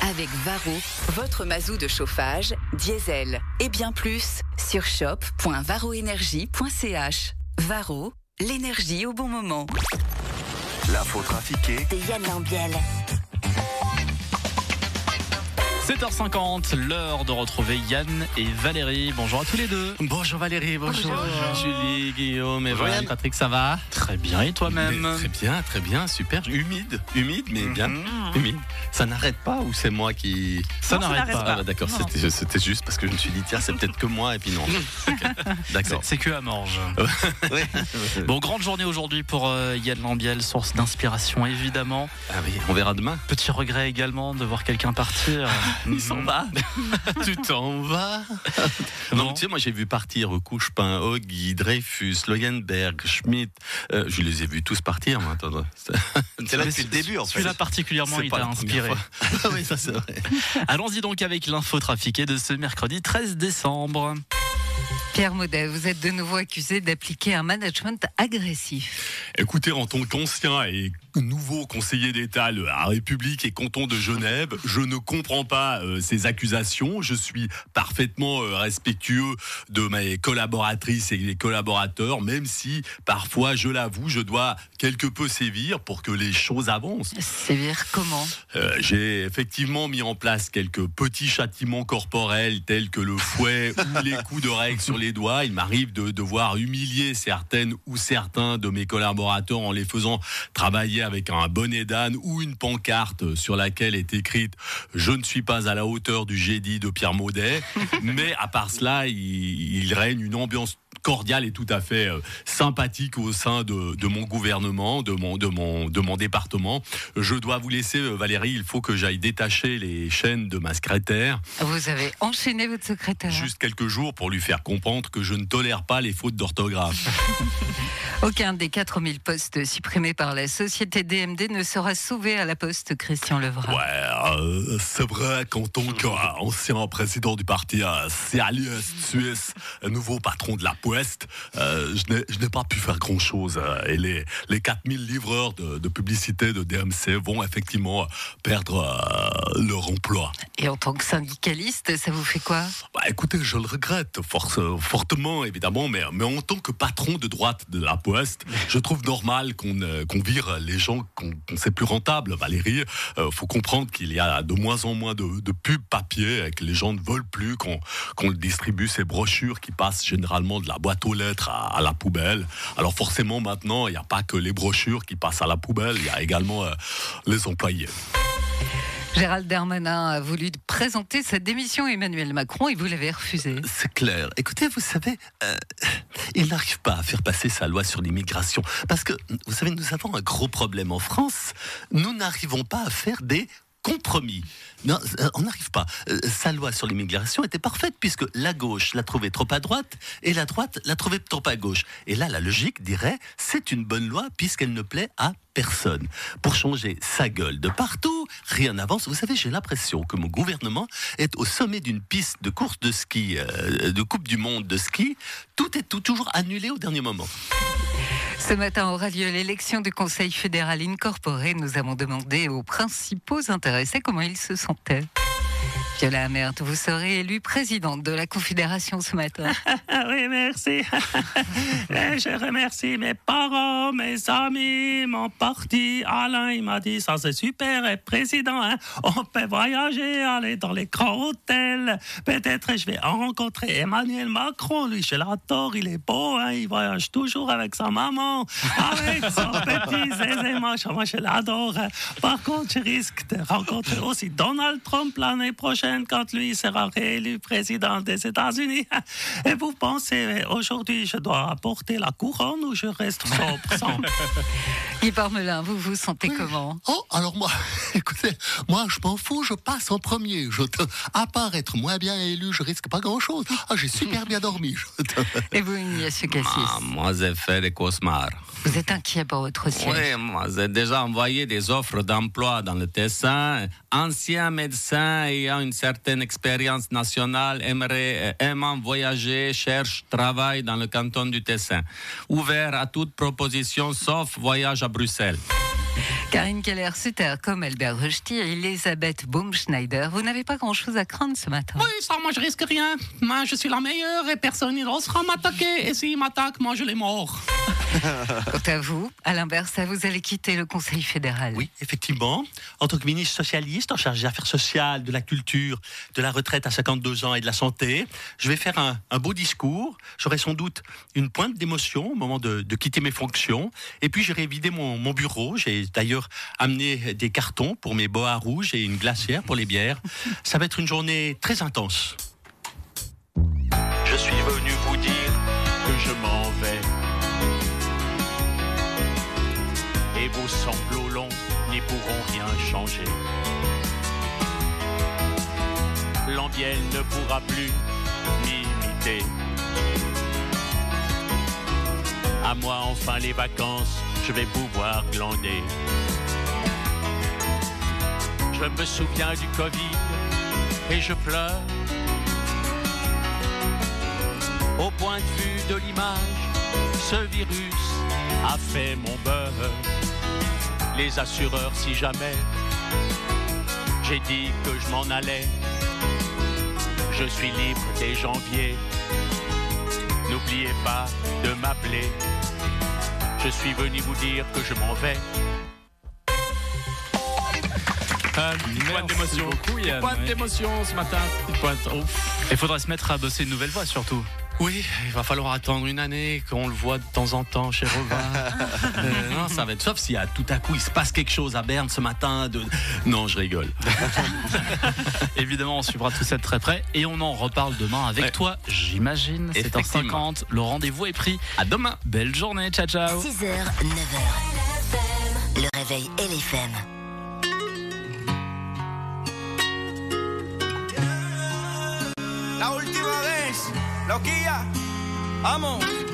avec Varro, votre mazou de chauffage, diesel et bien plus sur shop.varroénergie.ch. Varro, l'énergie au bon moment. L'info trafiquée de Yann Lambiel. 7h50, l'heure de retrouver Yann et Valérie. Bonjour à tous les deux. Bonjour Valérie, bonjour, Julie, Guillaume et Bonjour Yann. Yann. Patrick, ça va? Très bien, et toi-même? Très bien, très bien, super. Humide, humide, mais bien humide. Ça n'arrête pas ou c'est moi qui. Ça n'arrête pas. Ah, D'accord, c'était juste parce que je me suis dit, tiens, c'est peut-être que moi et puis non. C'est- D'accord. C'est que à Morge. Bon, grande journée aujourd'hui pour euh, Yann Lambiel, source d'inspiration évidemment. Ah oui, on verra demain. Petit regret également de voir quelqu'un partir. Il s'en Mhm. va. tu t'en vas. Non. Donc, tu sais, moi, j'ai vu partir Couchepin, Hoggy, Dreyfus, Loyenberg, Schmidt. Euh, je les ai vus tous partir, moi. Attends, C'est là depuis le début en fait. Celui-là particulièrement, il t'a inspiré. Ah oui, ça c'est vrai. Allons-y donc avec l'info trafiquée de ce mercredi 13 décembre. Pierre Maudet, vous êtes de nouveau accusé d'appliquer un management agressif. Écoutez, en tant qu'ancien et nouveau conseiller d'État à la République et canton de Genève, je ne comprends pas euh, ces accusations. Je suis parfaitement euh, respectueux de mes collaboratrices et les collaborateurs, même si parfois, je l'avoue, je dois quelque peu sévir pour que les choses avancent. Sévère comment? Euh, J'ai effectivement mis en place quelques petits châtiments corporels tels que le fouet ou les coups de règle sur les doigts. Il m'arrive de devoir humilier certaines ou certains de mes collaborateurs en les faisant travailler avec un bonnet d'âne ou une pancarte sur laquelle est écrite Je ne suis pas à la hauteur du génie de Pierre Maudet. Mais à part cela, il, il règne une ambiance cordiale et tout à fait euh, sympathique au sein de, de mon gouvernement, de mon, de, mon, de mon département. Je dois vous laisser, euh, Valérie, il faut que j'aille détacher les chaînes de ma secrétaire Vous avez enchaîné votre secrétaire. juste quelques jours pour lui faire comprendre que je ne tolère pas les fautes d'orthographe. Aucun des 4000 postes supprimés par la société DMD ne sera sauvé à la poste Christian Levra. Ouais, euh, c'est vrai qu'en tant qu'ancien président du parti euh, suisse, euh, nouveau patron de la Poste, euh, je n'ai- pas pu faire grand-chose. euh, et les, les 4000 livreurs de, de publicité de DMC vont effectivement perdre euh, leur emploi. Et en tant que syndicaliste, ça vous fait quoi? Bah, écoutez, je le regrette force- fortement, évidemment, mais, mais en tant que patron de droite de la Poste, je trouve normal qu'on euh, qu'on vire les gens sait plus rentables. Valérie, euh, faut comprendre qu'il y a de moins en moins de, de pubs papier et que les gens ne veulent plus qu'on qu'on distribue ces brochures qui passent généralement de la boîte aux lettres à, à la poubelle. Alors forcément, maintenant, il n'y a pas que les brochures qui passent à la poubelle, il y a également euh, les employés. Gérald Darmanin a voulu présenter sa démission à Emmanuel Macron et vous l'avez refusé. C'est clair. Écoutez, vous savez, euh, il n'arrive pas à faire passer sa loi sur l'immigration. Parce que, vous savez, nous avons un gros problème en France. Nous n'arrivons pas à faire des compromis. Non, euh, on n'arrive pas. Euh, sa loi sur l'immigration était parfaite puisque la gauche l'a trouvée trop à droite et la droite l'a trouvée trop à gauche. Et là, la logique dirait, c'est une bonne loi puisqu'elle ne plaît à personne. Pour changer sa gueule de partout, rien n'avance. Vous savez, j'ai l'impression que mon gouvernement est au sommet d'une piste de course de ski, euh, de Coupe du Monde de ski. Tout est tout- toujours annulé au dernier moment. Ce matin aura lieu l'élection du Conseil fédéral incorporé. Nous avons demandé aux principaux intéressés comment ils se sentaient. Viola Amert, vous serez élue présidente de la Confédération ce matin. Ah oui, merci. Et je remercie mes parents, mes amis, mon parti. Alain, il m'a dit, ça c'est super, être président. hein. On peut voyager, aller dans les grands hôtels. Peut-être je vais rencontrer Emmanuel Macron. Lui, je l'adore, il est beau. hein. Il voyage toujours avec sa maman, avec son petit zézé. Moi, je- moi, je l'adore. hein. Par contre, je risque de rencontrer aussi Donald Trump l'année prochaine quand lui sera réélu président des États-Unis. Et vous pensez, aujourd'hui, je dois apporter la couronne ou je reste sobre sans? Guy Parmelin, vous vous sentez comment? Oh, alors moi, écoutez, moi je m'en fous, je passe en premier. Je te- à part être moins bien élu, je risque pas grand-chose. Ah, j'ai super bien dormi. Je te- Et vous, Ignacio Cassis? Ah, moi, j'ai fait des cauchemars. Vous êtes inquiet pour votre siège? Oui, moi, j'ai déjà envoyé des offres d'emploi dans le Tessin. Ancien médecin ayant une certaine expérience nationale aimerait, euh, aimant voyager, cherche travail dans le canton du Tessin. Ouvert à toute proposition sauf voyage à Bruxelles. Karine Keller-Sutter, comme Albert Rechti et Elisabeth Baumschneider, vous n'avez pas grand-chose à craindre ce matin. Oui, ça, moi, je risque rien. Moi, je suis la meilleure et personne n'osera m'attaquer. Et s'il m'attaque, moi, je l'ai mort. Quant à vous, Alain Berset, vous allez quitter le Conseil fédéral. Oui, effectivement. En tant que ministre socialiste en charge des affaires sociales, de la culture, de la retraite à 52 ans et de la santé, je vais faire un, un beau discours. J'aurai sans doute une pointe d'émotion au moment de, de quitter mes fonctions. Et puis, j'irai vider mon, mon bureau. J'ai d'ailleurs amené des cartons pour mes boas rouges et une glacière pour les bières. Ça va être une journée très intense. Je suis venu vous dire que je m'en vais. Et vos sanglots longs n'y pourront rien changer. L'ambiel ne pourra plus m'imiter. À moi enfin les vacances, je vais pouvoir glander. Je me souviens du Covid et je pleure. Au point de vue de l'image, ce virus a fait mon beurre. Les assureurs, si jamais j'ai dit que je m'en allais, je suis libre dès janvier. N'oubliez pas de m'appeler. Je suis venu vous dire que je m'en vais. Ah, Une pointe d'émotion. Pointe d'émotion ce matin. Petite pointe. Ouf. Il faudra se mettre à bosser une nouvelle voix surtout. Oui, il va falloir attendre une année qu'on le voit de temps en temps chez Rova. Euh, non, ça va être sauf si à tout à coup il se passe quelque chose à Berne ce matin. De... Non, je rigole. Évidemment, on suivra tout ça de très près et on en reparle demain avec Ouais. toi, j'imagine. C'est Effectivement. 7h50. Le rendez-vous est pris. À demain. Belle journée. Ciao, ciao. 6h, 9h. Le réveil LFM. Loquilla, vamos.